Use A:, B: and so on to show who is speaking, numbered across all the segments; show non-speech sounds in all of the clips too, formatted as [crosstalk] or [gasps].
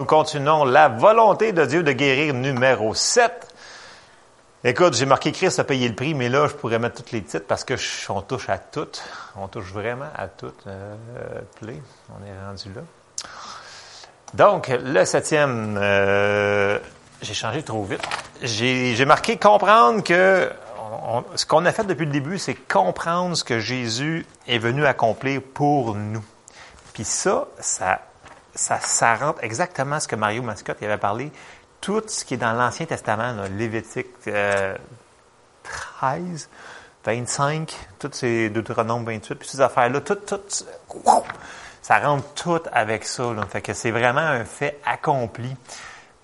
A: Nous continuons la volonté de Dieu de guérir numéro 7. Écoute, j'ai marqué Christ a payé le prix, mais là, je pourrais mettre tous les titres parce que on touche à toutes. On touche vraiment à toutes. Euh. On est rendu là. Donc, le septième, euh, j'ai changé trop vite. J'ai marqué comprendre que ce qu'on a fait depuis le début, c'est comprendre ce que Jésus est venu accomplir pour nous. Puis ça, ça, ça, rentre exactement ce que Mario Mascotte avait parlé. Tout ce qui est dans l'Ancien Testament, là, Lévitique 13, 25, toutes ces Deutéronome 28, puis ces affaires-là, tout, tout, ça rentre tout avec ça. Là. Fait que c'est vraiment un fait accompli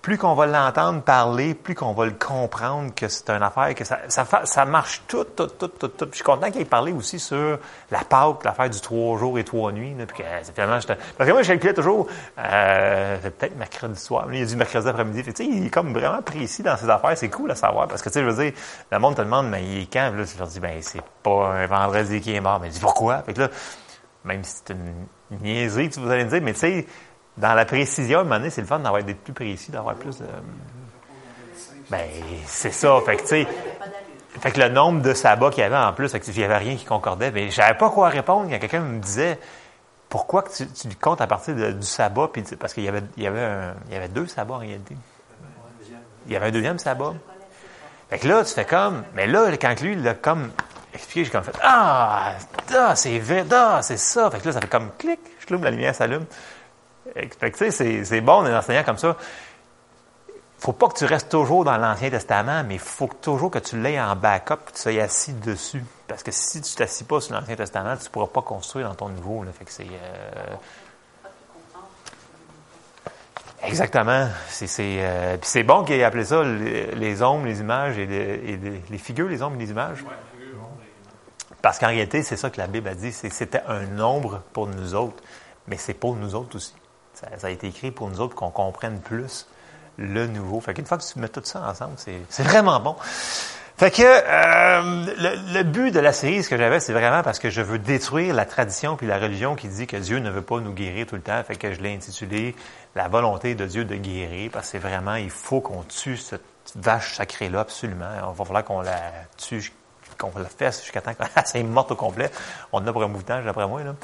A: plus qu'on va l'entendre parler, plus qu'on va le comprendre que c'est une affaire, que ça, ça, ça marche tout, tout, tout, tout, tout. Puis je suis content qu'il ait parlé aussi sur la Pâque, l'affaire du trois jours et trois nuits. Là, puis que, c'est tellement, parce que moi, je calculais toujours, euh, peut-être mercredi soir, mais il a dit mercredi après-midi. Tu sais, il est comme vraiment précis dans ses affaires. C'est cool à savoir. Parce que, tu sais, je veux dire, le monde te demande, mais il est quand? Là, je leur dis, ben, c'est pas un vendredi qui est mort. Mais je dis, pourquoi? Fait que là, même si c'est une niaiserie, vous allez me dire, mais tu sais, dans la précision, à un moment donné, c'est le fun d'avoir d'être plus précis, d'avoir plus de. Ben, c'est ça. Fait que, tu sais. Fait que le nombre de sabbats qu'il y avait en plus, il n'y avait rien qui concordait. Mais je savais pas quoi répondre. A quelqu'un me disait pourquoi que tu, comptes à partir du sabbat, puis parce qu'il y avait, avait il y avait deux sabbats en réalité. Il y avait un deuxième sabbat. Fait que là, tu fais comme. Mais là, quand lui, il a comme expliqué, j'ai comme fait Ah, ah c'est vrai, ah, c'est ça. Fait que là, ça fait comme clic, je la lumière s'allume. Fait que, c'est bon d'être enseignant comme ça. faut pas que tu restes toujours dans l'Ancien Testament, mais il faut toujours que tu l'aies en backup, que tu sois assis dessus. Parce que si tu t'assis pas sur l'Ancien Testament, tu ne pourras pas construire dans ton nouveau. Là. Fait que c'est... Euh, exactement. C'est, c'est, euh, c'est bon qu'il ait appelé ça les, ombres, les images et, les, figures, les ombres et les images. Parce qu'en réalité, c'est ça que la Bible a dit. c'était un nombre pour nous autres, mais c'est pour nous autres aussi. Ça, a été écrit pour nous autres qu'on comprenne plus le nouveau. Fait qu'une fois que tu mets tout ça ensemble, c'est vraiment bon. Fait que euh, le, but de la série, ce que j'avais, c'est vraiment parce que je veux détruire la tradition puis la religion qui dit que Dieu ne veut pas nous guérir tout le temps. Fait que je l'ai intitulé La volonté de Dieu de guérir, parce que c'est vraiment, il faut qu'on tue cette vache sacrée-là, absolument. Il va falloir qu'on la tue qu'on la fasse jusqu'à temps qu'elle [laughs] est morte au complet. On en a pour un temps, d'après moi. Là.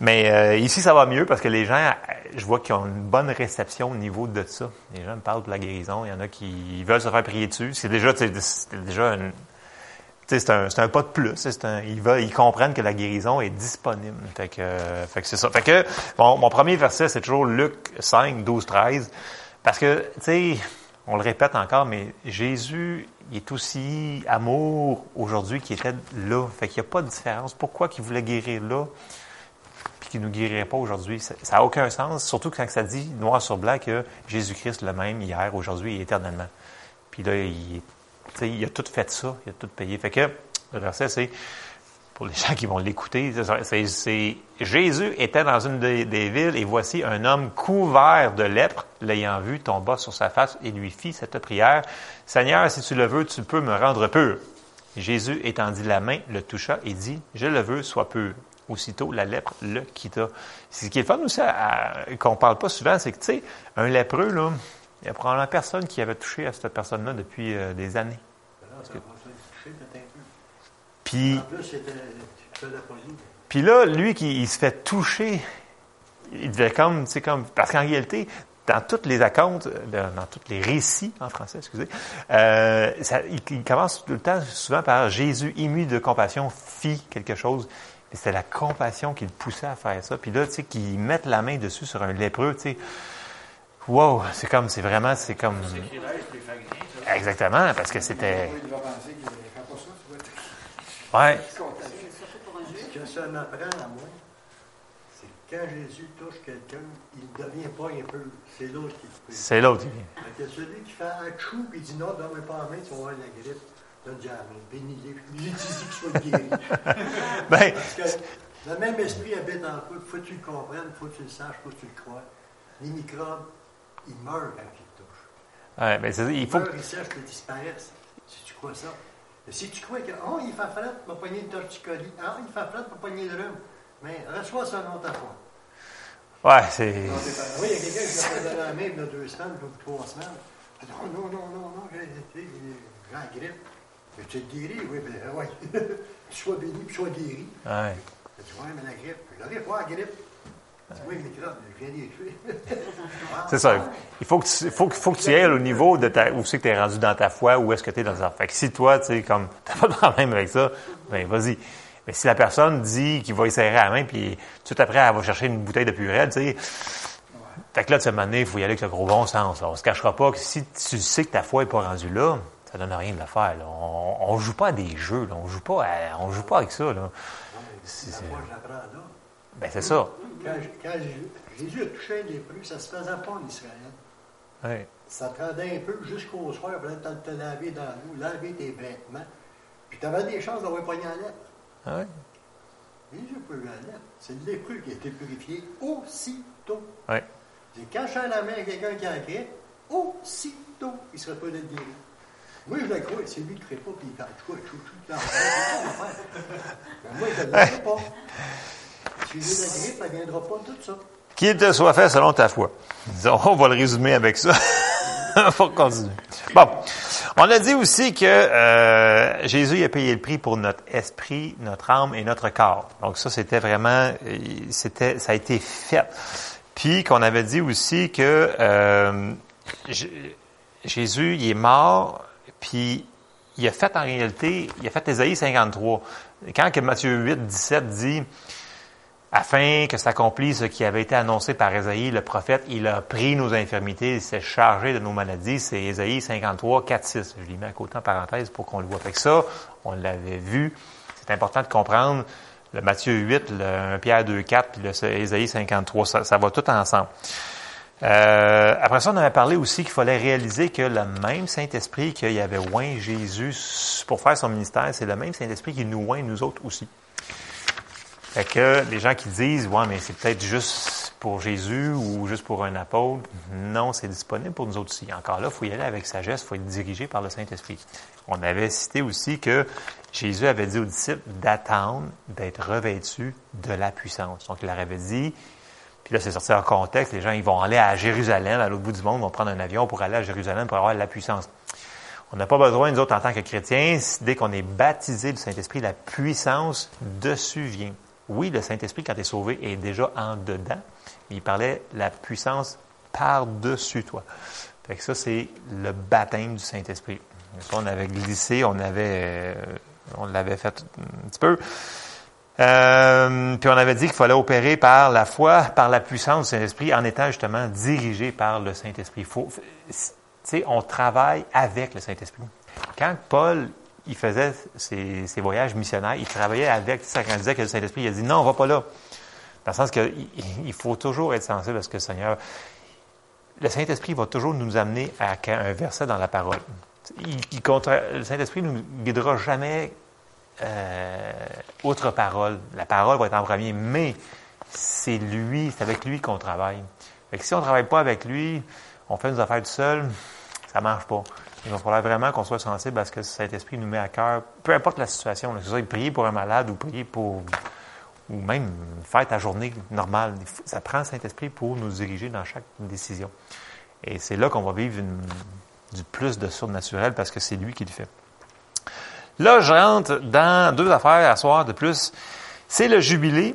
A: Mais euh, ici, ça va mieux parce que les gens, euh, je vois qu'ils ont une bonne réception au niveau de ça. Les gens me parlent de la guérison. Il y en a qui veulent se faire prier dessus. C'est déjà, c'est déjà c'est un, un, pas de plus. Un, ils, veulent, ils comprennent que la guérison est disponible. Fait que, fait que c'est ça. Fait que, bon, mon premier verset, c'est toujours Luc 5, 12, 13. Parce que, tu sais, on le répète encore, mais Jésus il est aussi amour aujourd'hui qui était là. Fait qu'il n'y a pas de différence. Pourquoi qu'il voulait guérir là, puis qu'il ne nous guérirait pas aujourd'hui? Ça n'a aucun sens, surtout quand ça dit noir sur blanc que Jésus-Christ le même hier, aujourd'hui et éternellement. Puis là, il, il a tout fait ça, il a tout payé. Fait que le verset, c'est les gens qui vont l'écouter, c'est Jésus était dans une des, villes et voici un homme couvert de lèpre, l'ayant vu, tomba sur sa face et lui fit cette prière. Seigneur, si tu le veux, tu peux me rendre pur. Jésus étendit la main, le toucha et dit, je le veux, sois pur. Aussitôt, la lèpre le quitta. Ce qui est fun aussi, qu'on parle pas souvent, c'est que, tu sais, un lépreux, là, il y a probablement personne qui avait touché à cette personne-là depuis euh, des années. Puis, puis là, lui qui il se fait toucher, il devait comme, tu sais, comme, parce qu'en réalité, dans toutes les accounts, dans tous les récits en français, excusez, euh, ça, il, commence tout le temps souvent par Jésus ému de compassion fit quelque chose. Et c'est la compassion qui le poussait à faire ça. Puis là, tu sais, qu'ils mettent la main dessus sur un lépreux, tu sais, wow, c'est comme, c'est vraiment, c'est comme. Exactement, parce que c'était. Ouais.
B: Ce que ça m'apprend à moi, c'est que quand Jésus touche quelqu'un, il ne devient pas un peu. C'est l'autre qui
A: fait. C'est l'autre qui
B: vient. C'est celui qui fait un chou et dit non, donne-moi pas la main, tu vas avoir la grippe. Donne-lui la main. Bénis-les. Lui, dit qu'il soit guéri. [laughs] ben, Parce que le même esprit habite en toi. Faut que tu le comprennes, faut que tu le saches, faut que tu le crois. Les microbes, ils meurent quand ils te touchent.
A: Ouais, mais il faut.
B: Ils meurent, ils sèchent, ils disparaissent. Si tu crois ça? Si tu crois que, oh, il fait tu vas pogner une torticolis. Ah, il fait tu vas pogner le rhume. Mais reçois ça une autre fois.
A: Ouais, c'est.
B: Oui, il y a quelqu'un qui la main il y a deux semaines, ou trois semaines. Non, non, non, non, non, j'ai la grippe. Tu es guéri? Oui, ben oui. [laughs] sois béni, puis sois guéri.
A: Ouais.
B: Dit, oui, mais la grippe. J'arrive pas la grippe. [laughs]
A: C'est ça. Il faut que tu, faut, faut que tu ailles au niveau de ta, où c'est que tu es rendu dans ta foi, où est-ce que tu es dans ça. Fait que si toi, tu sais, comme, [laughs] t'as pas de problème avec ça, ben, vas-y. Mais si la personne dit qu'il va y serrer à la main, puis tout après, elle va chercher une bouteille de purée, tu sais, fait que là, de cette manière, il faut y aller avec le gros bon sens. là. On se cachera pas que si tu sais que ta foi n'est pas rendue là, ça donne rien de le faire. là. On, on joue pas à des jeux, là. On joue pas à- on joue pas avec ça. C'est-
B: foi, là.
A: Ben, c'est ça.
B: Quand, quand Jésus a touché un lépreux, ça se faisait pas en Israël.
A: Ouais.
B: Ça te rendait un peu jusqu'au soir, tu te laver dans l'eau, laver tes vêtements. Puis tu avais des chances d'avoir pogné en.
A: Ouais?
B: Jésus a pas eu en. C'est le lépreux qui a été purifié aussitôt.
A: Ouais.
B: Quand je la main à quelqu'un qui grippe, aussitôt, il ne serait pas d'être guéri. Moi, je le crois, c'est lui qui ne crée pas, puis il fait chou, chou, chou, dans le Mais moi, je ne le [laughs] crois pas. Si j'ai la grippe, ça ne viendra pas de tout ça.
A: Qu'il te soit fait selon ta foi? Disons, on va le résumer avec ça. [laughs] Faut continuer. Bon, on a dit aussi que euh, Jésus a payé le prix pour notre esprit, notre âme et notre corps. Donc ça, c'était vraiment, euh, c'était, ça a été fait. Puis qu'on avait dit aussi que euh, Jésus, il est mort, puis il a fait en réalité, il a fait Ésaïe 53. Quand que Matthieu 8, 17 dit afin que s'accomplisse ce qui avait été annoncé par Ésaïe, le prophète, il a pris nos infirmités, il s'est chargé de nos maladies. C'est Ésaïe 53, 4, 6. Je l'ai mis à côté en parenthèse pour qu'on le voit. Que ça, on l'avait vu. C'est important de comprendre le Matthieu 8, le 1 Pierre 2, 4, puis le Ésaïe 53. Ça, va tout ensemble. Euh, après ça, on avait parlé aussi qu'il fallait réaliser que le même Saint-Esprit qu'il avait oint Jésus pour faire son ministère, c'est le même Saint-Esprit qui nous oint nous autres aussi. Fait que les gens qui disent, ouais, mais c'est peut-être juste pour Jésus ou juste pour un apôtre, non, c'est disponible pour nous autres aussi. Encore là, il faut y aller avec sagesse, il faut être dirigé par le Saint-Esprit. On avait cité aussi que Jésus avait dit aux disciples d'attendre d'être revêtus de la puissance. Donc, il leur avait dit, puis là, c'est sorti en contexte, les gens, ils vont aller à Jérusalem, à l'autre bout du monde, vont prendre un avion pour aller à Jérusalem pour avoir la puissance. On n'a pas besoin, nous autres, en tant que chrétiens, dès qu'on est baptisé du Saint-Esprit, la puissance dessus vient. Oui, le Saint-Esprit, quand tu es sauvé, est déjà en dedans, mais il parlait la puissance par-dessus toi. Fait que ça, c'est le baptême du Saint-Esprit. On avait glissé, on avait, euh, on l'avait fait un petit peu. Euh, puis on avait dit qu'il fallait opérer par la foi, par la puissance du Saint-Esprit, en étant justement dirigé par le Saint-Esprit. Faut, on travaille avec le Saint-Esprit. Quand Paul il faisait ses, voyages missionnaires, il travaillait avec, ça quand il disait que le Saint-Esprit, il a dit non, on va pas là. Dans le sens qu'il il faut toujours être sensible à ce que le Seigneur. Le Saint-Esprit va toujours nous amener à un verset dans la parole. Le Saint-Esprit ne nous guidera jamais euh, autre parole. La parole va être en premier, mais c'est lui, c'est avec lui qu'on travaille. Fait que si on ne travaille pas avec lui, on fait nos affaires tout seul, ça ne marche pas. Il va falloir vraiment qu'on soit sensible à ce que Saint-Esprit nous met à cœur, peu importe la situation. Que ce soit prier pour un malade ou prier pour. ou même faire ta journée normale. Ça prend Saint-Esprit pour nous diriger dans chaque décision. Et c'est là qu'on va vivre du plus de surnaturel parce que c'est lui qui le fait. Là, je rentre dans deux affaires à soir de plus. C'est le jubilé,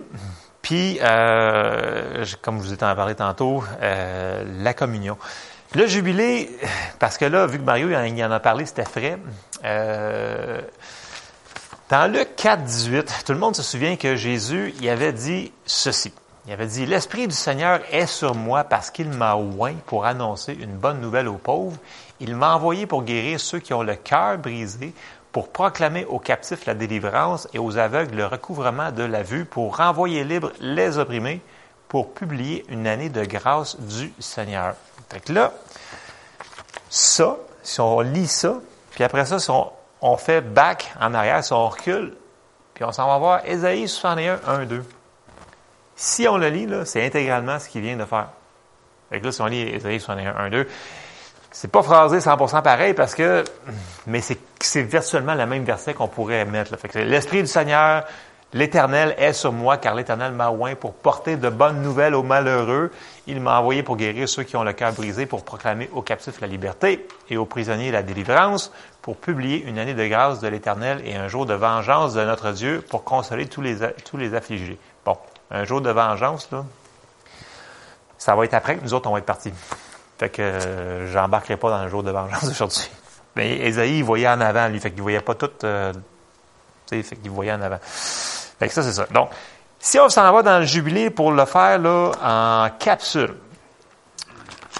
A: puis, euh, comme je vous ai en parlé tantôt, euh, la communion. Le jubilé, parce que là, vu que Mario en a parlé, c'était frais. Euh, dans le 4, 18, tout le monde se souvient que Jésus, il avait dit ceci. Il avait dit, l'Esprit du Seigneur est sur moi parce qu'il m'a oint pour annoncer une bonne nouvelle aux pauvres. Il m'a envoyé pour guérir ceux qui ont le cœur brisé, pour proclamer aux captifs la délivrance et aux aveugles le recouvrement de la vue, pour renvoyer libres les opprimés, pour publier une année de grâce du Seigneur. Fait que là, ça, si on lit ça, puis après ça, si on, fait back en arrière, si on recule, puis on s'en va voir Ésaïe 61, 1, 2. Si on le lit, là, c'est intégralement ce qu'il vient de faire. Fait que là, si on lit Ésaïe 61, 1, 2, c'est pas phrasé 100% pareil parce que, mais c'est, c'est virtuellement le même verset qu'on pourrait mettre. Là. Fait que l'Esprit du Seigneur, L'Éternel est sur moi, car l'Éternel m'a oint pour porter de bonnes nouvelles aux malheureux. Il m'a envoyé pour guérir ceux qui ont le cœur brisé, pour proclamer aux captifs la liberté et aux prisonniers la délivrance, pour publier une année de grâce de l'Éternel et un jour de vengeance de notre Dieu, pour consoler tous les, affligés. Bon, un jour de vengeance, là, ça va être après que nous autres, on va être partis. Fait que euh, j'embarquerai pas dans le jour de vengeance [laughs] aujourd'hui. Mais Esaïe, il voyait en avant, lui. Fait qu'il voyait pas tout. Euh, fait qu'il voyait en avant. Fait que ça, c'est ça. Donc, si on s'en va dans le jubilé pour le faire là, en capsule,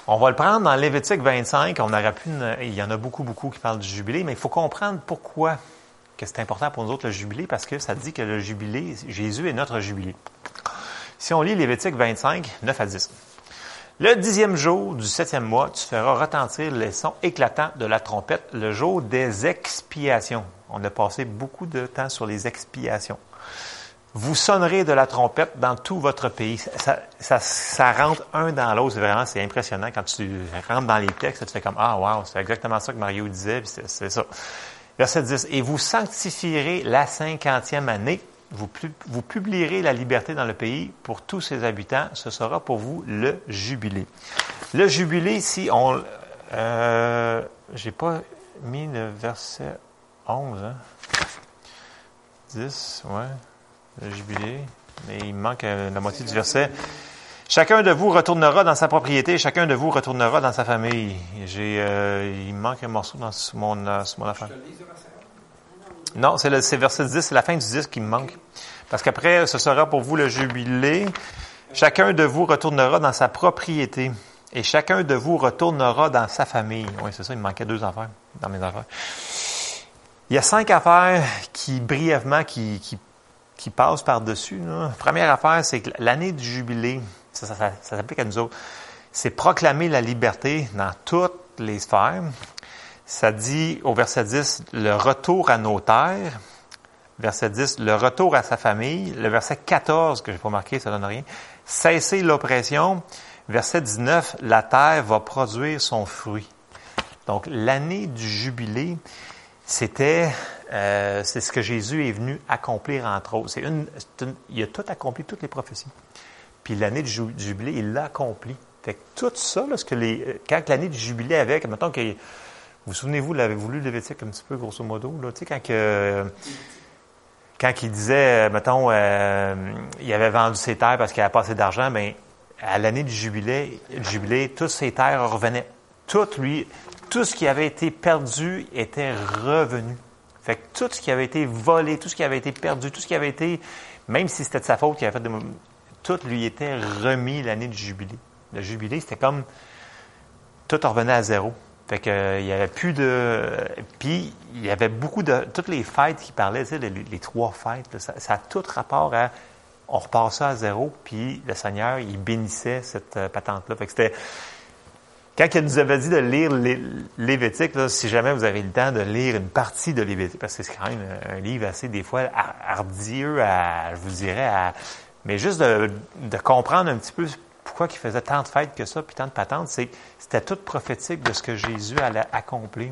A: on va le prendre dans Lévitique 25. On aurait pu il y en a beaucoup, beaucoup qui parlent du jubilé, mais il faut comprendre pourquoi que c'est important pour nous autres le jubilé, parce que ça dit que le jubilé, Jésus est notre jubilé. Si on lit Lévitique 25, 9 à 10. Le dixième jour du septième mois, tu feras retentir les sons éclatants de la trompette, le jour des expiations. On a passé beaucoup de temps sur les expiations. Vous sonnerez de la trompette dans tout votre pays. Ça, rentre un dans l'autre. C'est vraiment, c'est impressionnant quand tu rentres dans les textes. Tu fais comme, ah, wow, c'est exactement ça que Mario disait, c'est ça. Verset 10. Et vous sanctifierez la cinquantième année vous, publierez la liberté dans le pays pour tous ses habitants. Ce sera pour vous le jubilé. Le jubilé, ici, on. Euh, J'ai pas mis le verset 11, hein? 10, ouais. Le jubilé. Mais il manque euh, la moitié du verset. Chacun de vous retournera dans sa propriété, chacun de vous retournera dans sa famille. J'ai, euh, il manque un morceau dans mon, euh, mon affaire. Non, c'est le verset 10, c'est la fin du 10 qui me manque. Parce qu'après, ce sera pour vous le jubilé. Chacun de vous retournera dans sa propriété. Et chacun de vous retournera dans sa famille. Oui, c'est ça, il me manquait deux affaires dans mes affaires. Il y a cinq affaires qui, brièvement, qui, qui passent par-dessus. Première affaire, c'est que l'année du jubilé, ça, ça, ça, ça s'applique à nous autres, c'est proclamer la liberté dans toutes les sphères ça dit au verset 10, le retour à nos terres. Verset 10, le retour à sa famille. Le verset 14, que je n'ai pas marqué, ça donne rien. Cesser l'oppression. Verset 19, la terre va produire son fruit. Donc, l'année du jubilé, c'était, euh, ce que Jésus est venu accomplir entre autres. Une, il a tout accompli, toutes les prophéties. Puis l'année du jubilé, il l'a accompli. Fait que tout ça, que les, quand l'année du jubilé avec, mettons qu'il vous souvenez-vous, l'avez-vous lu Lévitique un petit peu, grosso modo? Là, tu sais, quand, que, il disait, mettons, euh, il avait vendu ses terres parce qu'il avait pas assez d'argent, bien, à l'année du jubilé, jubilé, toutes ses terres revenaient. Tout, lui, tout ce qui avait été perdu était revenu. Fait que tout ce qui avait été volé, tout ce qui avait été perdu, tout ce qui avait été, même si c'était de sa faute qu'il avait fait, de, tout lui était remis l'année du jubilé. Le jubilé, c'était comme tout revenait à zéro. Fait que, euh, il y avait plus de. Puis, il y avait beaucoup de. Toutes les fêtes qui parlaient, tu sais, les, trois fêtes, ça, a tout rapport à. On repart ça à zéro, puis le Seigneur, il bénissait cette euh, patente-là. Fait que c'était. Quand il nous avait dit de lire Lévitique, là, si jamais vous avez le temps de lire une partie de Lévitique, parce que c'est quand même un livre assez, des fois, ardieux à, je vous dirais, à, mais juste de, comprendre un petit peu pourquoi il faisait tant de fêtes que ça, puis tant de patentes, c'est c'était tout prophétique de ce que Jésus allait accomplir.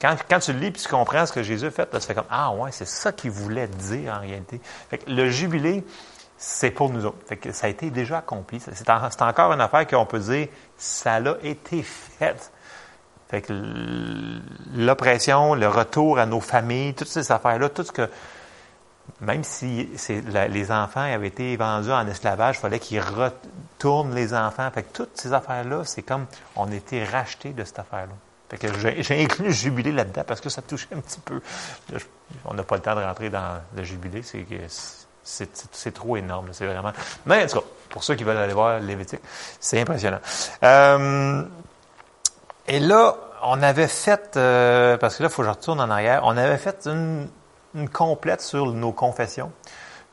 A: quand, tu le lis et tu comprends ce que Jésus fait, là, tu fais comme Ah ouais, c'est ça qu'il voulait dire en réalité. le jubilé, c'est pour nous autres. ça a été déjà accompli. C'est, encore une affaire qu'on peut dire ça a été fait. Fait que l'oppression, le retour à nos familles, toutes ces affaires-là, tout ce que même si les enfants avaient été vendus en esclavage, il fallait qu'ils retournent les enfants. Fait que toutes ces affaires-là, c'est comme on était rachetés de cette affaire-là. Fait que j'ai inclus le jubilé là-dedans parce que ça touchait un petit peu. on n'a pas le temps de rentrer dans le jubilé, c'est c'est trop énorme. C'est vraiment. Mais en tout cas, pour ceux qui veulent aller voir Lévitique, c'est impressionnant. Euh, et là, on avait fait, euh, parce que là, il faut que je retourne en arrière, on avait fait une une complète sur nos confessions.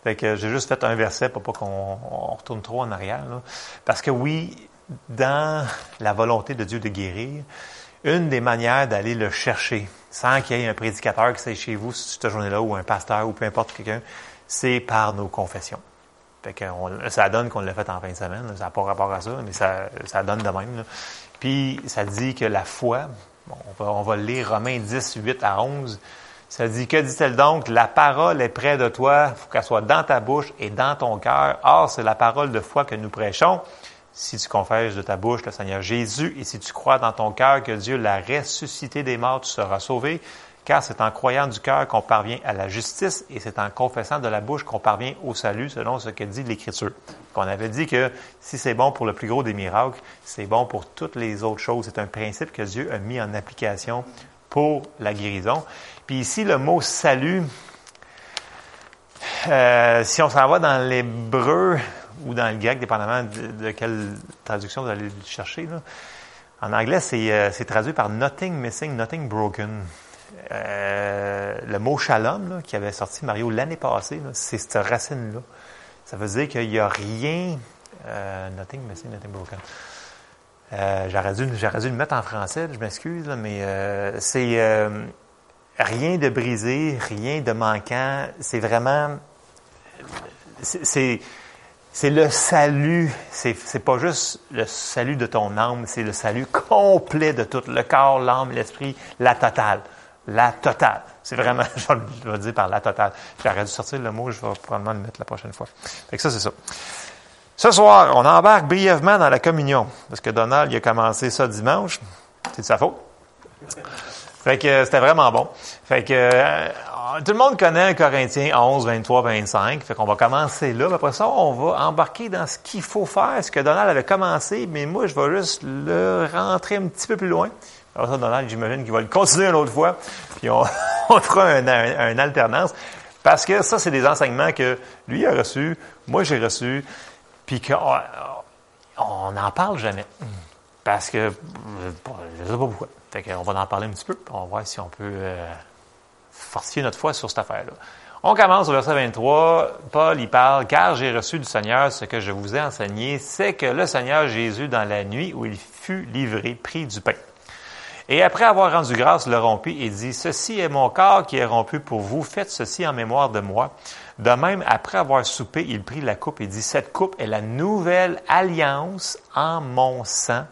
A: Fait que j'ai juste fait un verset pour pas qu'on retourne trop en arrière. Parce que oui, dans la volonté de Dieu de guérir, une des manières d'aller le chercher, sans qu'il y ait un prédicateur qui soit chez vous cette journée-là, ou un pasteur, ou peu importe quelqu'un, c'est par nos confessions. Fait ça donne qu'on l'a fait en fin de semaine. Ça n'a pas rapport à ça, mais ça, ça donne de même. Puis ça dit que la foi, on, va, on va lire Romains 10, 8 à 11, Ça dit, que dit-elle donc? La parole est près de toi, il faut qu'elle soit dans ta bouche et dans ton cœur. Or, c'est la parole de foi que nous prêchons. Si tu confesses de ta bouche le Seigneur Jésus et si tu crois dans ton cœur que Dieu l'a ressuscité des morts, tu seras sauvé. Car c'est en croyant du cœur qu'on parvient à la justice et c'est en confessant de la bouche qu'on parvient au salut, selon ce que dit l'Écriture. On avait dit que si c'est bon pour le plus gros des miracles, c'est bon pour toutes les autres choses. C'est un principe que Dieu a mis en application pour la guérison. Puis ici, le mot salut, euh, si on s'en va dans l'hébreu ou dans le grec, dépendamment de, quelle traduction vous allez chercher, en anglais, euh, c'est traduit par nothing missing, nothing broken. Euh, le mot shalom, qui avait sorti Mario l'année passée, c'est cette racine-là. Ça veut dire qu'il n'y a rien, nothing missing, nothing broken. J'aurais dû, dû, le mettre en français, je m'excuse, mais c'est rien de brisé, rien de manquant. C'est vraiment, c'est, c'est le salut. C'est, c'est pas juste le salut de ton âme, c'est le salut complet de tout, le corps, l'âme, l'esprit, la totale. La totale. C'est vraiment, [laughs] je vais le dire par la totale. J'aurais dû sortir le mot, je vais probablement le mettre la prochaine fois. Fait que ça, c'est ça. Ce soir, on embarque brièvement dans la communion. Parce que Donald, il a commencé ça dimanche. C'est de sa faute. Fait que euh, c'était vraiment bon. Fait que euh, tout le monde connaît Corinthiens 11, 23, 25. Fait qu'on va commencer là. après ça, on va embarquer dans ce qu'il faut faire, ce que Donald avait commencé, mais moi, je vais juste le rentrer un petit peu plus loin. Donald, j'imagine qu'il va le continuer une autre fois. Puis on, [laughs] fera une un, alternance. Parce que ça, c'est des enseignements que lui a reçus, moi j'ai reçus, puis qu'on n'en parle jamais. Parce que, je ne sais pas pourquoi. Fait on va en parler un petit peu, on va voir si on peut euh, fortifier notre foi sur cette affaire-là. On commence au verset 23. Paul y parle, car j'ai reçu du Seigneur ce que je vous ai enseigné, c'est que le Seigneur Jésus, dans la nuit où il fut livré, prit du pain. Et après avoir rendu grâce, le rompit et dit, Ceci est mon corps qui est rompu pour vous, faites ceci en mémoire de moi. De même, après avoir soupé, il prit la coupe et dit, Cette coupe est la nouvelle alliance en mon sang.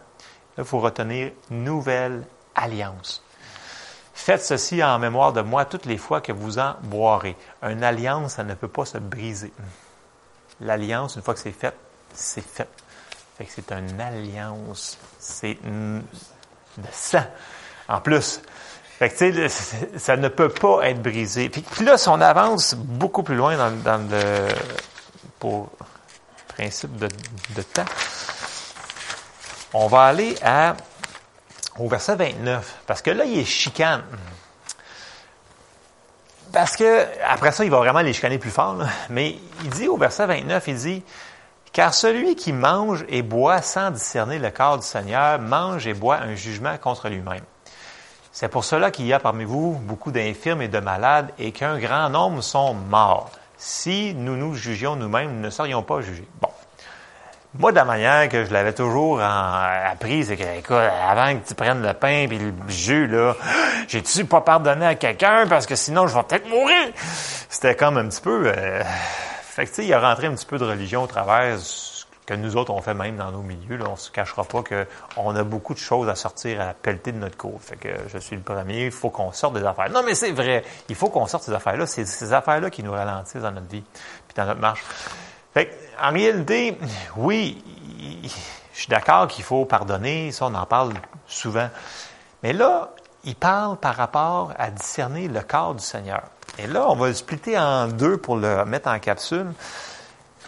A: il faut retenir nouvelle alliance. Faites ceci en mémoire de moi toutes les fois que vous en boirez. Une alliance, ça ne peut pas se briser. L'alliance, une fois que c'est fait, c'est fait. Fait que c'est une alliance. De sang. En plus. Fait que, [laughs] ça ne peut pas être brisé. Puis, là, si on avance beaucoup plus loin dans, le pour principe de, de temps, on va aller à au verset 29, parce que là, il est chicane. Parce que, après ça, il va vraiment les chicaner plus fort, mais il dit au verset 29, il dit, car celui qui mange et boit sans discerner le corps du Seigneur mange et boit un jugement contre lui-même. C'est pour cela qu'il y a parmi vous beaucoup d'infirmes et de malades et qu'un grand nombre sont morts. Si nous nous jugions nous-mêmes, nous ne serions pas jugés. Bon. Moi, de la manière que je l'avais toujours appris, c'est que, écoute, avant que tu prennes le pain et le jus, là, [gasps] j'ai-tu pas pardonné à quelqu'un parce que sinon je vais peut-être mourir? C'était comme un petit peu... Euh, fait que, il a rentré un petit peu de religion au travers ce que nous autres, on fait même dans nos milieux. Là. On se cachera pas qu'on a beaucoup de choses à sortir à la pelletée de notre cour. Fait que je suis le premier, il faut qu'on sorte des affaires. Non, mais c'est vrai, il faut qu'on sorte ces affaires-là. C'est ces affaires-là qui nous ralentissent dans notre vie puis dans notre marche. Fait en réalité, oui, je suis d'accord qu'il faut pardonner, ça on en parle souvent. Mais là, il parle par rapport à discerner le corps du Seigneur. Et là, on va le splitter en deux pour le mettre en capsule.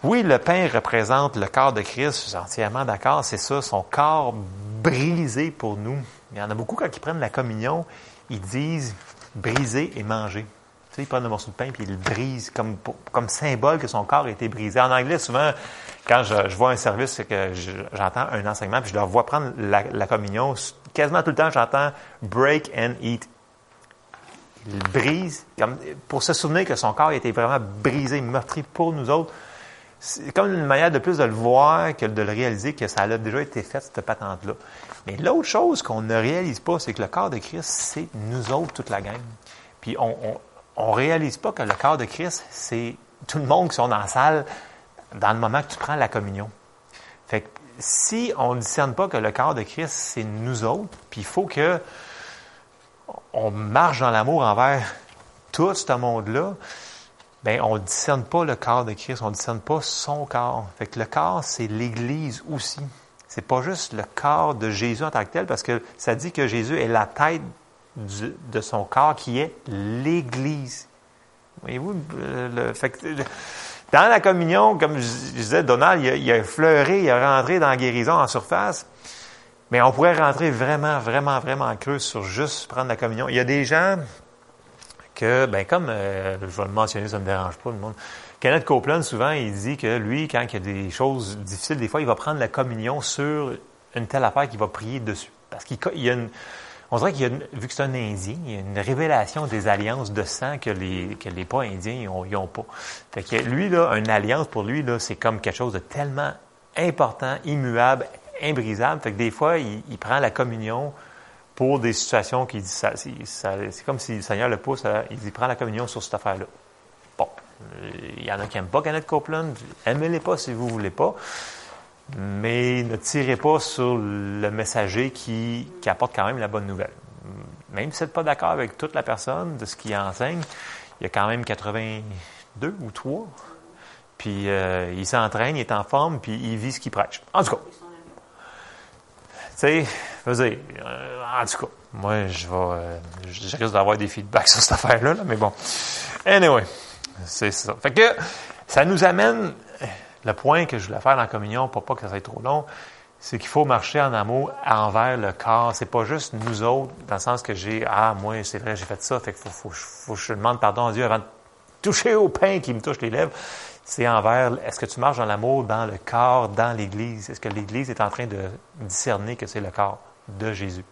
A: Oui, le pain représente le corps de Christ, je suis entièrement d'accord, c'est ça, son corps brisé pour nous. Il y en a beaucoup quand ils prennent la communion, ils disent briser et manger. Tu sais, il prend un morceau de pain puis il le brise comme, comme symbole que son corps a été brisé. En anglais, souvent, quand je, vois un service, c'est que j'entends un enseignement puis je leur vois prendre la, communion. Quasiment tout le temps, j'entends break and eat. Il brise comme, pour se souvenir que son corps été vraiment brisé, meurtri pour nous autres. C'est comme une manière de plus de le voir que de le réaliser que ça a déjà été fait, cette patente-là. Mais l'autre chose qu'on ne réalise pas, c'est que le corps de Christ, c'est nous autres, toute la gang. Puis on, on réalise pas que le corps de Christ, c'est tout le monde qui sont dans la salle dans le moment que tu prends la communion. Fait que si on ne discerne pas que le corps de Christ, c'est nous autres, puis il faut que on marche dans l'amour envers tout ce monde-là, ben on ne discerne pas le corps de Christ, on ne discerne pas son corps. Fait que le corps, c'est l'Église aussi. C'est pas juste le corps de Jésus en tant que tel, parce que ça dit que Jésus est la tête de son corps qui est l'Église. Voyez-vous, le, fait que, dans la communion, comme je disais, Donald, il a, il a fleuré, il a rentré dans la guérison en surface. Mais on pourrait rentrer vraiment, vraiment, vraiment creux sur juste prendre la communion. Il y a des gens que, ben comme euh, je vais le mentionner, ça ne me dérange pas, le monde. Kenneth Copeland, souvent, il dit que lui, quand il y a des choses difficiles, des fois, il va prendre la communion sur une telle affaire qu'il va prier dessus. Parce qu'il y a une, on dirait qu'il y a, vu que c'est un Indien, il y a une révélation des alliances de sang que les, que les pas indiens n'ont pas. Fait que lui, là, une alliance pour lui, là, c'est comme quelque chose de tellement important, immuable, imbrisable. Fait que des fois, il, prend la communion pour des situations qui dit ça, c'est comme si le Seigneur le pousse, il dit prend la communion sur cette affaire-là. Bon, il y en a qui n'aiment pas Kenneth Copeland, aimez-les pas si vous voulez pas, mais ne tirez pas sur le messager qui, qui apporte quand même la bonne nouvelle. Même si vous n'êtes pas d'accord avec toute la personne de ce qu'il enseigne, il y a quand même 82 ou 3. Puis euh, il s'entraîne, il est en forme, puis il vit ce qu'il prêche. En tout cas, tu sais, euh, en tout cas, moi, je vais, euh, je risque d'avoir des feedbacks [laughs] sur cette affaire-là, mais bon. Anyway, c'est ça. Fait que, ça nous amène, le point que je voulais faire dans la communion, pour pas que ça soit trop long, c'est qu'il faut marcher en amour envers le corps. C'est pas juste nous autres, dans le sens que j'ai, ah, moi, c'est vrai, j'ai fait ça, fait qu'il faut, que je demande pardon à Dieu avant de toucher au pain qui me touche les lèvres c'est envers, est-ce que tu marches dans l'amour dans le corps, dans l'Église? Est-ce que l'Église est en train de discerner que c'est le corps de Jésus?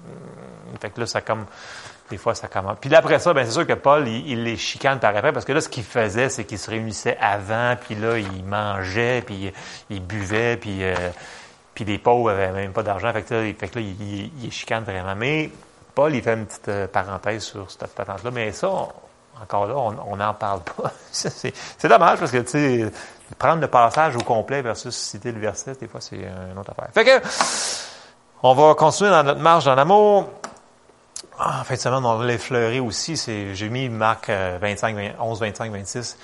A: Hmm, fait que là, ça comme, des fois, ça commence. Puis après ça, ben c'est sûr que Paul, il, les chicane par après, parce que là, ce qu'il faisait, c'est qu'il se réunissait avant, puis là, il mangeait, puis il buvait, puis, euh, puis les pauvres n'avaient même pas d'argent. Fait que là, fait que là il, il, chicane vraiment. Mais Paul, il fait une petite euh, parenthèse sur cette patente-là. Mais ça, encore là, on n'en parle pas. [laughs] c'est dommage parce que, tu sais, prendre le passage au complet versus citer le verset, des fois, c'est une autre affaire. Fait que, on va continuer dans notre marche dans l'amour. Ah, en fin de semaine, on va l'effleurer aussi. J'ai mis Marc 25, 11, 25, 26.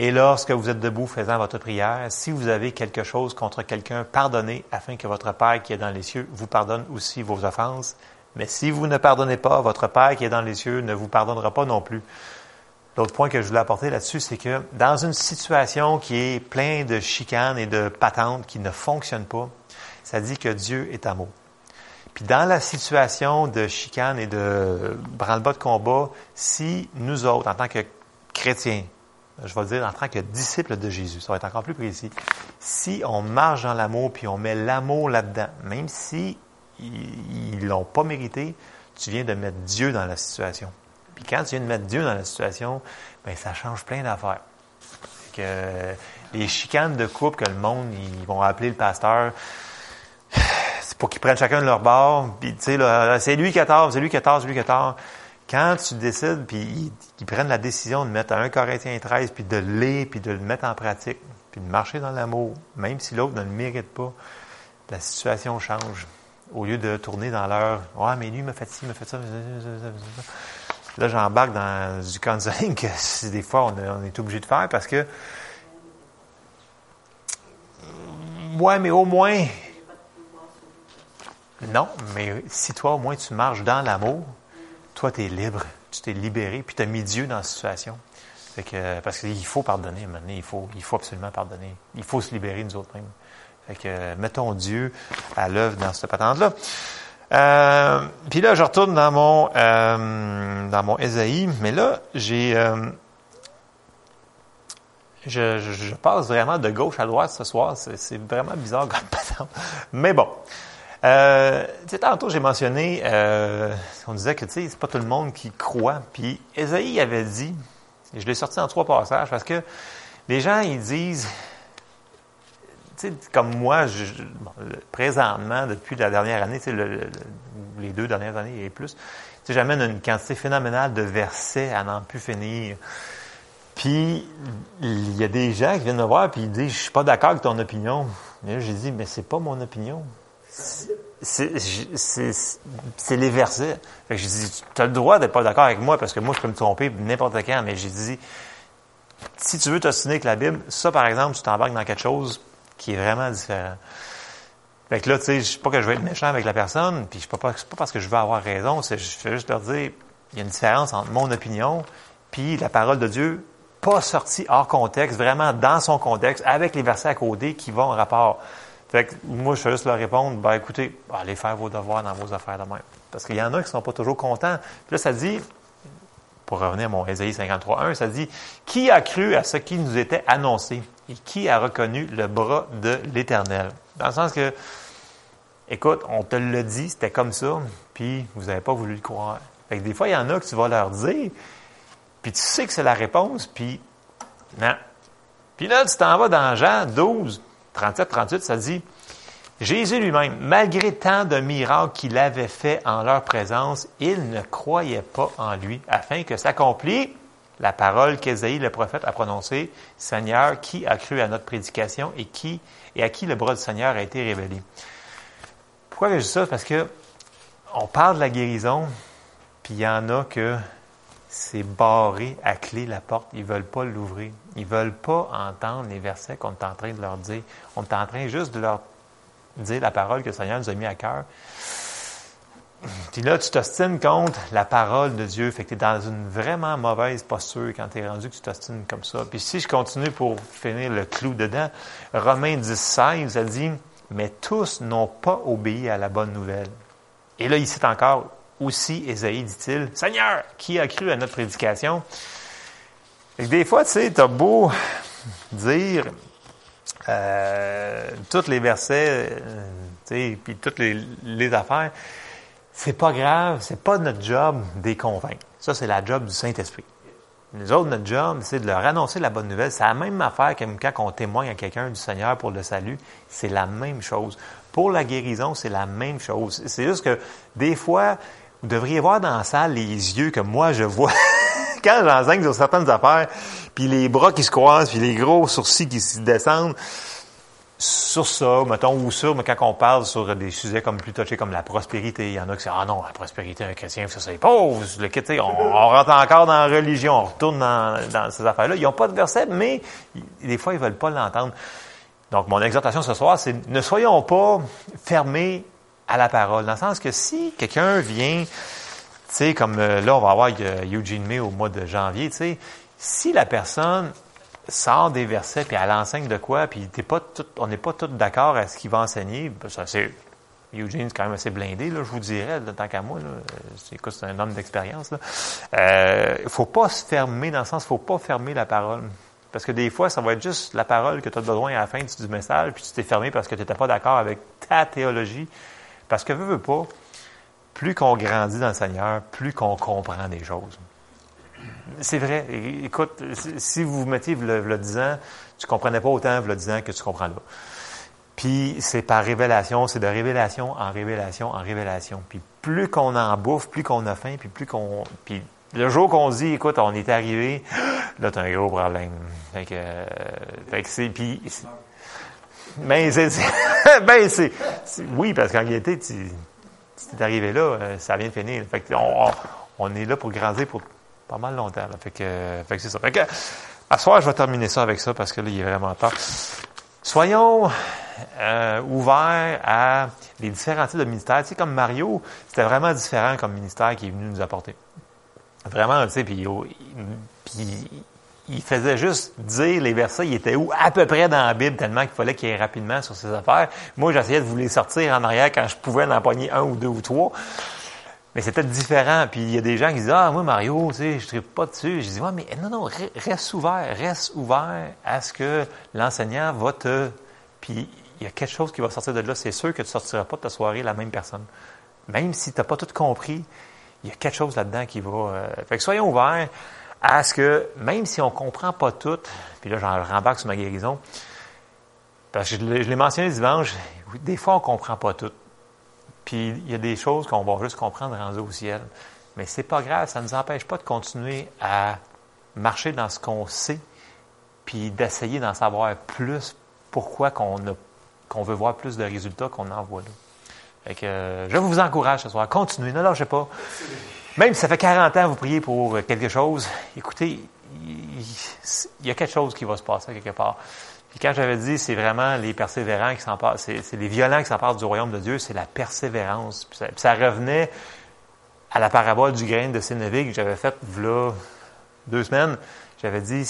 A: Et lorsque vous êtes debout faisant votre prière, si vous avez quelque chose contre quelqu'un, pardonnez afin que votre Père qui est dans les cieux vous pardonne aussi vos offenses. Mais si vous ne pardonnez pas, votre Père qui est dans les cieux ne vous pardonnera pas non plus. L'autre point que je voulais apporter là-dessus, c'est que dans une situation qui est pleine de chicanes et de patentes qui ne fonctionnent pas, ça dit que Dieu est amour. Puis dans la situation de chicane et de branle-bas de combat, si nous autres, en tant que chrétiens, je vais dire en tant que disciples de Jésus, ça va être encore plus précis, si on marche dans l'amour puis on met l'amour là-dedans, même si ils l'ont pas mérité, tu viens de mettre Dieu dans la situation. Puis quand tu viens de mettre Dieu dans la situation, ben ça change plein d'affaires. Que les chicanes de couple que le monde, ils vont appeler le pasteur, c'est pour qu'ils prennent chacun de leur bord. Puis tu sais, c'est lui qui a c'est lui qui a c'est lui qui a. Quand tu décides, puis ils, prennent la décision de mettre un Corinthien 13, puis de lire, puis de le mettre en pratique, puis de marcher dans l'amour, même si l'autre ne le mérite pas, la situation change. Au lieu de tourner dans leur « Ouais, mais lui m'a fait ci, m'a fait ça. » Là, j'embarque dans du counseling que [laughs] des fois on, est obligé de faire parce que ouais, mais au moins non, mais si toi au moins tu marches dans l'amour, toi tu es libre, tu t'es libéré, puis tu as mis Dieu dans la situation. que, parce qu'il faut pardonner maintenant, il faut, il faut absolument pardonner. Il faut se libérer nous autres mêmes. Fait que mettons Dieu à l'œuvre dans cette patente-là. Euh, puis là, je retourne dans mon euh, dans mon Ésaïe, mais là, j'ai euh, je, je, passe vraiment de gauche à droite ce soir. C'est vraiment bizarre comme [laughs] patente. Mais bon. Euh, tantôt, j'ai mentionné, euh, on disait que, tu sais, c'est pas tout le monde qui croit. Puis, Esaïe avait dit, et je l'ai sorti en trois passages, parce que les gens, ils disent, comme moi, présentement, depuis la dernière année, les deux dernières années et plus, j'amène une quantité phénoménale de versets à n'en plus finir. Puis, il y a des gens qui viennent me voir puis ils disent, je suis pas d'accord avec ton opinion. Mais là, j'ai dit, mais c'est pas mon opinion. c'est les versets. Fait que j'ai dit, tu as le droit d'être pas d'accord avec moi parce que moi, je peux me tromper n'importe quand, mais j'ai dit, si tu veux t'ostiner avec la Bible, ça, par exemple, tu t'embarques dans quelque chose qui est vraiment différent. Fait que là, tu sais, je pas que je vais être méchant avec la personne, puis c'est pas, pas parce que je veux avoir raison, c'est je juste leur dire, il y a une différence entre mon opinion puis la parole de Dieu, pas sortie hors contexte, vraiment dans son contexte, avec les versets à côté qui vont en rapport. Fait que moi, je fais juste leur répondre, ben écoutez, allez faire vos devoirs dans vos affaires de même. Parce qu'il y en a qui sont pas toujours contents. Puis là, ça dit, pour revenir à mon Ésaïe 53.1, ça dit, qui a cru à ce qui nous était annoncé et qui a reconnu le bras de l'Éternel? Dans le sens que, écoute, on te l'a dit, c'était comme ça, puis vous n'avez pas voulu le croire. Fait des fois, il y en a que tu vas leur dire, puis tu sais que c'est la réponse, puis non. Puis là, tu t'en vas dans Jean 12, 37, 38, ça dit, Jésus lui-même, malgré tant de miracles qu'il avait fait en leur présence, il ne croyait pas en lui, afin que s'accomplisse la parole qu'Ésaïe le prophète a prononcée, Seigneur, qui a cru à notre prédication et qui et à qui le bras du Seigneur a été révélé? Pourquoi je dis ça? Parce que on parle de la guérison, puis il y en a que c'est barré à clé la porte. Ils veulent pas l'ouvrir. Ils veulent pas entendre les versets qu'on est en train de leur dire. On est en train juste de leur dire la parole que le Seigneur nous a mis à cœur. Puis là, tu t'ostines contre la parole de Dieu. Fait que tu es dans une vraiment mauvaise posture quand tu es rendu que tu t'ostines comme ça. Puis si je continue pour finir le clou dedans, Romains 10, 16, ça dit, mais tous n'ont pas obéi à la bonne nouvelle. Et là, il cite encore aussi Ésaïe, dit-il, Seigneur, qui a cru à notre prédication? Et des fois, tu sais, tu as beau dire euh, tous les versets, euh, tu sais, puis toutes les affaires, c'est pas grave, c'est pas notre job de les convaincre. Ça, c'est la job du Saint-Esprit. Nous autres, notre job, c'est de leur annoncer la bonne nouvelle. C'est la même affaire que quand on témoigne à quelqu'un du Seigneur pour le salut. C'est la même chose. Pour la guérison, c'est la même chose. C'est juste que des fois, vous devriez voir dans la salle les yeux que moi je vois [laughs] quand j'enseigne sur certaines affaires, puis les bras qui se croisent, puis les gros sourcils qui descendent. Sur ça, mettons, ou sur, mais quand on parle sur des sujets comme plus touchés comme la prospérité, il y en a qui disent, ah non, la prospérité, un chrétien, ça c'est pauvre, le on, on rentre encore dans la religion, on retourne dans, ces affaires-là. Ils n'ont pas de verset, mais des fois, ils veulent pas l'entendre. Donc, mon exhortation ce soir, c'est ne soyons pas fermés à la parole. Dans le sens que si quelqu'un vient, tu sais, comme euh, là, on va avoir euh, Eugene May au mois de janvier, tu sais, si la personne sort des versets puis elle enseigne de quoi, puis t'es pas tout, on n'est pas tous d'accord à ce qu'il va enseigner, ça c'est Eugene, c'est quand même assez blindé, là, je vous dirais, tant qu'à moi. C'est un homme d'expérience. Il euh, faut pas se fermer, dans le sens, faut pas fermer la parole. Parce que des fois, ça va être juste la parole que tu as besoin à la fin du message, puis tu t'es fermé parce que tu n'étais pas d'accord avec ta théologie. Parce que, veux, veux pas, plus qu'on grandit dans le Seigneur, plus qu'on comprend des choses. C'est vrai. Écoute, si vous vous mettiez le, le 10 ans, tu comprenais pas autant le 10 ans que tu comprends là. Puis c'est par révélation, c'est de révélation en révélation en révélation. Puis plus qu'on en bouffe, plus qu'on a faim, puis plus qu'on... Puis le jour qu'on dit, écoute, on est arrivé, [gasps] là, tu as un gros problème. Fait que, fait que c'est... Puis mais c'est, [laughs] ben c'est, oui, parce qu'en réalité, tu, tu es arrivé là, euh, ça vient de finir. Fait que on, on, est là pour grandir pour pas mal longtemps. Fait que, fait que c'est ça. Fait que, à soir, je vais terminer ça avec ça parce que là, il est vraiment tard. Soyons euh, ouverts à les différents types de ministères. Tu sais, comme Mario, c'était vraiment différent comme ministère qui est venu nous apporter. Vraiment, tu sais, puis, il faisait juste dire les versets, il était où? À peu près dans la Bible, tellement qu'il fallait qu'il y ait rapidement sur ses affaires. Moi, j'essayais de vous les sortir en arrière quand je pouvais en empoigner un ou deux ou trois. Mais c'était différent. Puis il y a des gens qui disent Ah, moi, Mario, tu sais, je ne pas dessus. Je dis Ouais, mais non, non, reste ouvert, reste ouvert à ce que l'enseignant va te. Puis il y a quelque chose qui va sortir de là. C'est sûr que tu ne sortiras pas de ta soirée la même personne. Même si tu n'as pas tout compris, il y a quelque chose là-dedans qui va. Euh, fait que soyons ouverts à ce que, même si on ne comprend pas tout, puis là, j'en rembarque sur ma guérison, parce que je l'ai mentionné dimanche, des fois, on ne comprend pas tout. Puis il y a des choses qu'on va juste comprendre rendu au ciel. Mais c'est pas grave, ça ne nous empêche pas de continuer à marcher dans ce qu'on sait, puis d'essayer d'en savoir plus pourquoi qu'on qu'on veut voir plus de résultats qu'on en voit là. je vous encourage ce soir. Continuez, ne lâchez pas. Même si ça fait 40 ans que vous priez pour quelque chose, écoutez, il, y a quelque chose qui va se passer quelque part. Puis quand j'avais dit, c'est vraiment les persévérants qui s'emparent, c'est, c'est les violents qui s'emparent du royaume de Dieu, c'est la persévérance. Puis ça, revenait à la parabole du grain de Sénévé que j'avais faite là deux semaines. J'avais dit,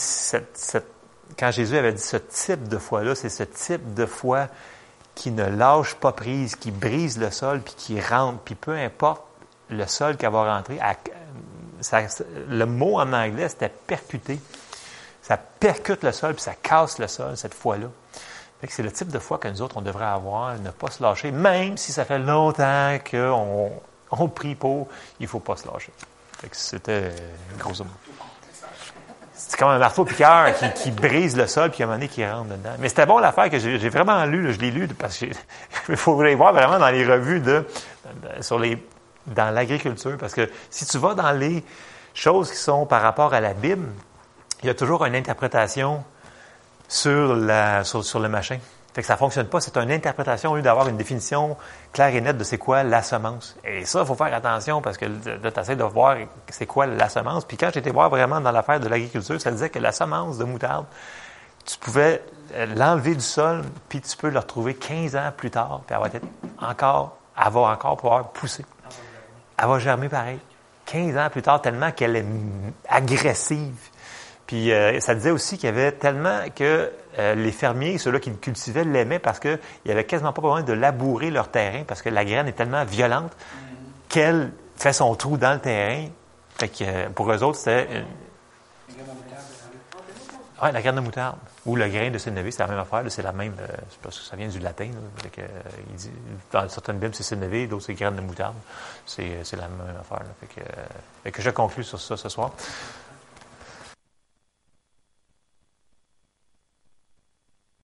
A: quand Jésus avait dit ce type de foi-là, c'est ce type de foi qui ne lâche pas prise, qui brise le sol, puis qui rentre, puis peu importe le sol qu'elle va rentrer, le mot en anglais, c'était percuter. Ça percute le sol, puis ça casse le sol, cette foi-là. C'est le type de foi que nous autres, on devrait avoir, ne pas se lâcher, même si ça fait longtemps qu'on on prie pour, il ne faut pas se lâcher. C'était gros mot. C'est comme un marteau piqueur qui, qui, brise le sol, puis à un moment donné, qui rentre dedans. Mais c'était bon l'affaire que j'ai vraiment lu, je l'ai lu, parce qu'il [laughs] faut aller voir vraiment dans les revues de, sur les, dans l'agriculture, parce que si tu vas dans les choses qui sont par rapport à la Bible, il y a toujours une interprétation sur, le machin. Fait que ça fonctionne pas. C'est une interprétation au lieu d'avoir une définition claire et nette de c'est quoi la semence. Et ça, il faut faire attention parce que tu essaies de voir c'est quoi la semence. Puis quand j'étais voir vraiment dans l'affaire de l'agriculture, ça disait que la semence de moutarde, tu pouvais l'enlever du sol, puis tu peux le retrouver 15 ans plus tard, puis elle va être encore, elle va encore pouvoir pousser. Elle va germer pareil. 15 ans plus tard, tellement qu'elle est agressive. Puis euh, ça disait aussi qu'il y avait tellement que euh, les fermiers, ceux-là qui le cultivaient, l'aimaient parce qu'il n'y avait quasiment pas besoin de labourer leur terrain parce que la graine est tellement violente qu'elle fait son trou dans le terrain. Fait que euh, pour eux autres, c'était. Oui, la graine de moutarde. Ou le grain de sénévé, c'est la même affaire. C'est la même. parce que ça vient du latin. il dit, dans certaines Bibles, c'est sénévé, d'autres, c'est graine de moutarde. C'est la même affaire. Fait que, fait que je conclue sur ça ce soir.